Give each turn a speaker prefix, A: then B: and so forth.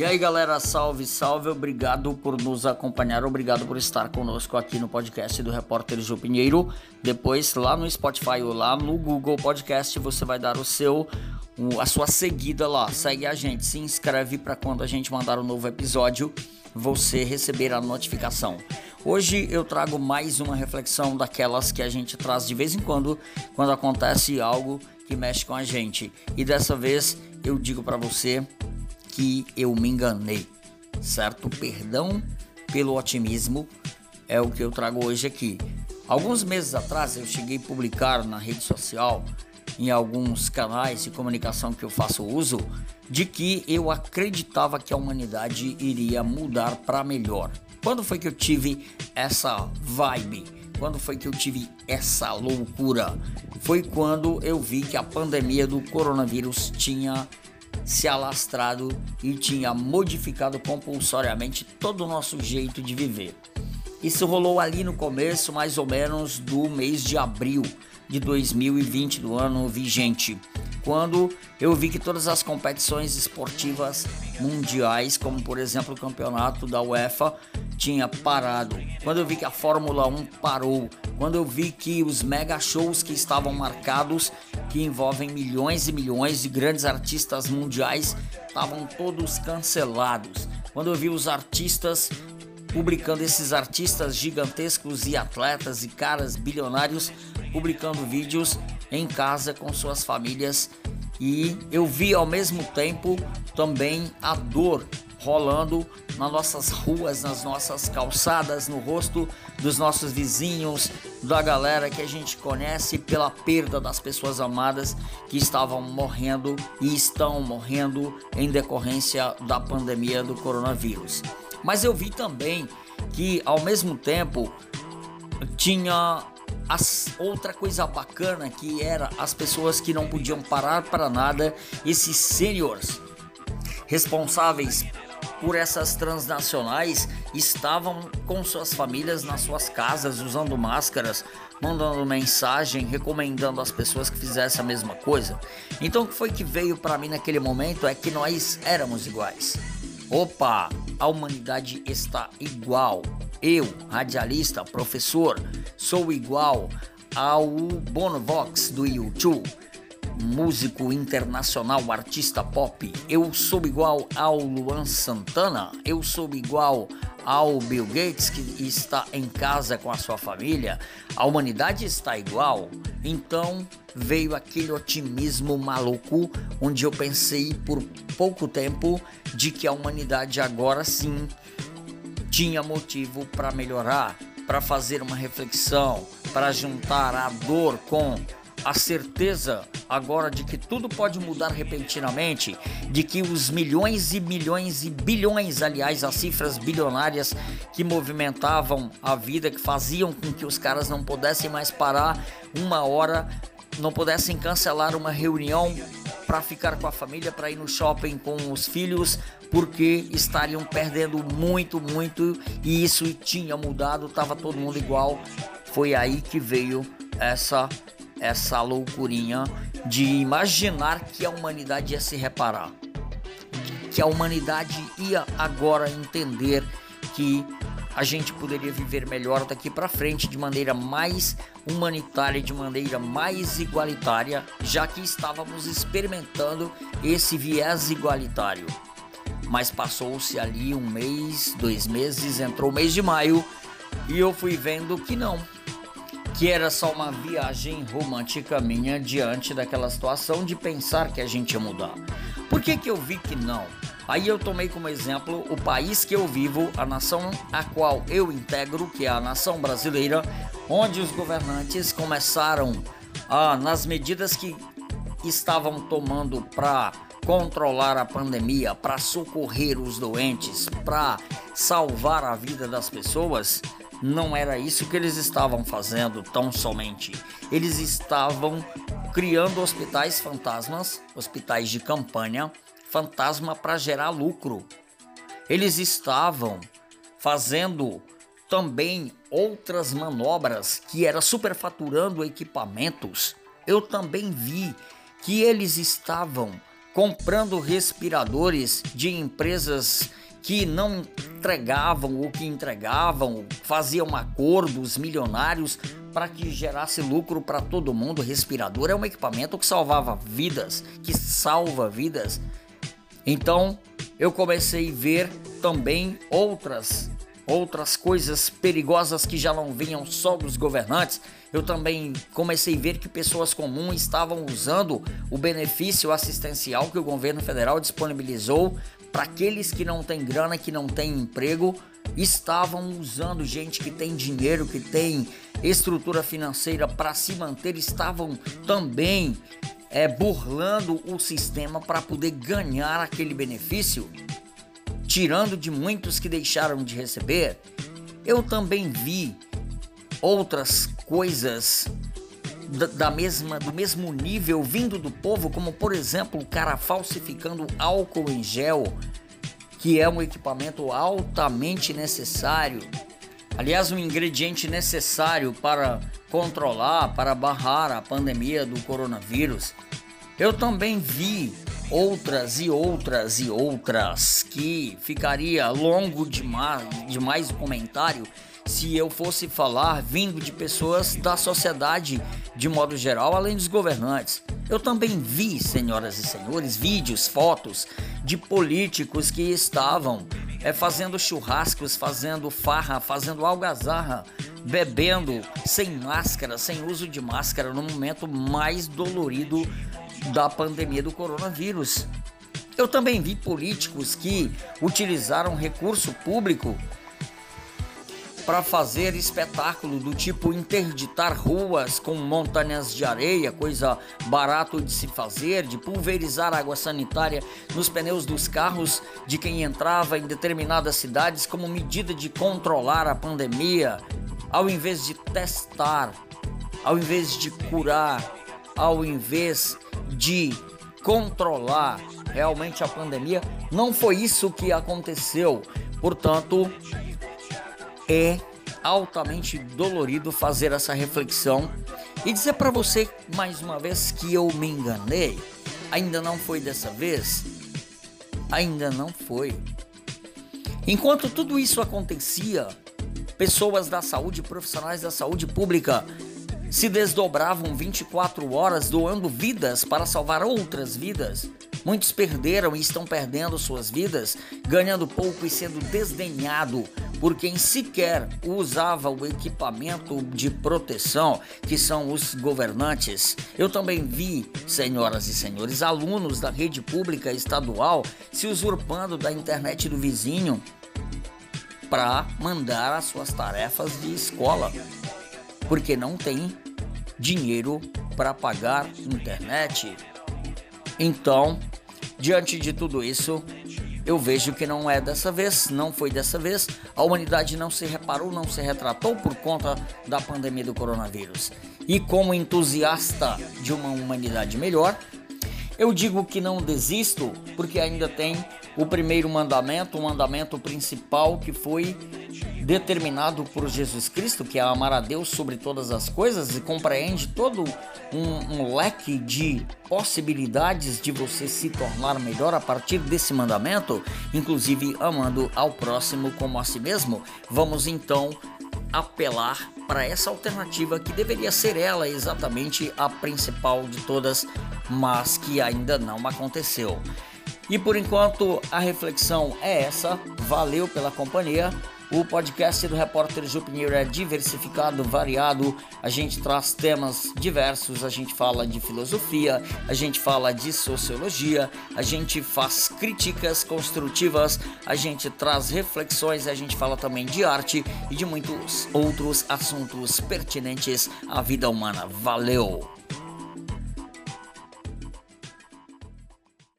A: E aí galera, salve, salve, obrigado por nos acompanhar, obrigado por estar conosco aqui no podcast do Repórter Gil Pinheiro. Depois lá no Spotify ou lá no Google Podcast você vai dar o seu a sua seguida lá, segue a gente, se inscreve para quando a gente mandar um novo episódio você receber a notificação. Hoje eu trago mais uma reflexão daquelas que a gente traz de vez em quando, quando acontece algo que mexe com a gente. E dessa vez eu digo para você que eu me enganei, certo? Perdão pelo otimismo é o que eu trago hoje aqui. Alguns meses atrás eu cheguei a publicar na rede social, em alguns canais de comunicação que eu faço uso, de que eu acreditava que a humanidade iria mudar para melhor. Quando foi que eu tive essa vibe? Quando foi que eu tive essa loucura? Foi quando eu vi que a pandemia do coronavírus tinha se alastrado e tinha modificado compulsoriamente todo o nosso jeito de viver. Isso rolou ali no começo, mais ou menos, do mês de abril de 2020, do ano vigente, quando eu vi que todas as competições esportivas mundiais, como por exemplo o campeonato da UEFA, tinha parado. Quando eu vi que a Fórmula 1 parou, quando eu vi que os mega shows que estavam marcados, que envolvem milhões e milhões de grandes artistas mundiais, estavam todos cancelados. Quando eu vi os artistas publicando esses artistas gigantescos e atletas e caras bilionários publicando vídeos em casa com suas famílias e eu vi ao mesmo tempo também a dor rolando nas nossas ruas, nas nossas calçadas, no rosto dos nossos vizinhos, da galera que a gente conhece pela perda das pessoas amadas que estavam morrendo e estão morrendo em decorrência da pandemia do coronavírus. Mas eu vi também que ao mesmo tempo tinha as, outra coisa bacana que era as pessoas que não podiam parar para nada, esses seniors responsáveis por essas transnacionais estavam com suas famílias nas suas casas usando máscaras, mandando mensagem, recomendando às pessoas que fizessem a mesma coisa. Então o que foi que veio para mim naquele momento é que nós éramos iguais. Opa, a humanidade está igual. Eu, radialista, professor, sou igual ao Bono Vox do YouTube, músico internacional, artista pop. Eu sou igual ao Luan Santana. Eu sou igual ao Bill Gates que está em casa com a sua família. A humanidade está igual. Então veio aquele otimismo maluco onde eu pensei por pouco tempo de que a humanidade agora sim tinha motivo para melhorar, para fazer uma reflexão, para juntar a dor com a certeza agora de que tudo pode mudar repentinamente, de que os milhões e milhões e bilhões, aliás, as cifras bilionárias que movimentavam a vida, que faziam com que os caras não pudessem mais parar uma hora, não pudessem cancelar uma reunião para ficar com a família, para ir no shopping com os filhos, porque estariam perdendo muito, muito e isso tinha mudado, tava todo mundo igual. Foi aí que veio essa essa loucurinha de imaginar que a humanidade ia se reparar, que a humanidade ia agora entender que a gente poderia viver melhor daqui para frente de maneira mais humanitária, de maneira mais igualitária, já que estávamos experimentando esse viés igualitário. Mas passou-se ali um mês, dois meses, entrou o mês de maio e eu fui vendo que não, que era só uma viagem romântica minha diante daquela situação de pensar que a gente ia mudar. Por que, que eu vi que não? Aí eu tomei como exemplo o país que eu vivo, a nação a qual eu integro, que é a nação brasileira, onde os governantes começaram a, nas medidas que estavam tomando para controlar a pandemia, para socorrer os doentes, para salvar a vida das pessoas, não era isso que eles estavam fazendo tão somente. Eles estavam criando hospitais fantasmas, hospitais de campanha, fantasma para gerar lucro. Eles estavam fazendo também outras manobras que era superfaturando equipamentos. Eu também vi que eles estavam comprando respiradores de empresas que não entregavam ou que entregavam, faziam acordos milionários para que gerasse lucro para todo mundo. O respirador é um equipamento que salvava vidas, que salva vidas. Então, eu comecei a ver também outras outras coisas perigosas que já não vinham só dos governantes. Eu também comecei a ver que pessoas comuns estavam usando o benefício assistencial que o governo federal disponibilizou para aqueles que não têm grana, que não têm emprego, estavam usando gente que tem dinheiro, que tem estrutura financeira para se manter, estavam também é, burlando o sistema para poder ganhar aquele benefício, tirando de muitos que deixaram de receber. Eu também vi outras coisas da, da, mesma do mesmo nível vindo do povo, como por exemplo o cara falsificando álcool em gel, que é um equipamento altamente necessário. Aliás, um ingrediente necessário para controlar, para barrar a pandemia do coronavírus. Eu também vi outras e outras e outras que ficaria longo demais, demais o comentário se eu fosse falar vindo de pessoas da sociedade de modo geral, além dos governantes. Eu também vi, senhoras e senhores, vídeos, fotos de políticos que estavam é, fazendo churrascos, fazendo farra, fazendo algazarra, bebendo sem máscara, sem uso de máscara, no momento mais dolorido da pandemia do coronavírus. Eu também vi políticos que utilizaram recurso público para fazer espetáculo do tipo interditar ruas com montanhas de areia, coisa barato de se fazer, de pulverizar água sanitária nos pneus dos carros de quem entrava em determinadas cidades como medida de controlar a pandemia, ao invés de testar, ao invés de curar, ao invés de controlar realmente a pandemia, não foi isso que aconteceu. Portanto, é altamente dolorido fazer essa reflexão e dizer para você mais uma vez que eu me enganei. Ainda não foi dessa vez? Ainda não foi. Enquanto tudo isso acontecia, pessoas da saúde, profissionais da saúde pública, se desdobravam 24 horas doando vidas para salvar outras vidas. Muitos perderam e estão perdendo suas vidas, ganhando pouco e sendo desdenhado por quem sequer usava o equipamento de proteção, que são os governantes. Eu também vi, senhoras e senhores, alunos da rede pública estadual se usurpando da internet do vizinho para mandar as suas tarefas de escola, porque não tem dinheiro para pagar internet. Então, diante de tudo isso, eu vejo que não é dessa vez, não foi dessa vez. A humanidade não se reparou, não se retratou por conta da pandemia do coronavírus. E como entusiasta de uma humanidade melhor, eu digo que não desisto, porque ainda tem o primeiro mandamento, o mandamento principal que foi determinado por Jesus Cristo, que é amar a Deus sobre todas as coisas e compreende todo um, um, leque de possibilidades de você se tornar melhor a partir desse mandamento, inclusive amando ao próximo como a si mesmo. Vamos então apelar para essa alternativa que deveria ser ela exatamente a principal de todas, mas que ainda não aconteceu. E por enquanto a reflexão é essa. Valeu pela companhia. O podcast do Repórter Ju Pinheiro é diversificado, variado. A gente traz temas diversos, a gente fala de filosofia, a gente fala de sociologia, a gente faz críticas construtivas, a gente traz reflexões, a gente fala também de arte e de muitos outros assuntos pertinentes à vida humana. Valeu!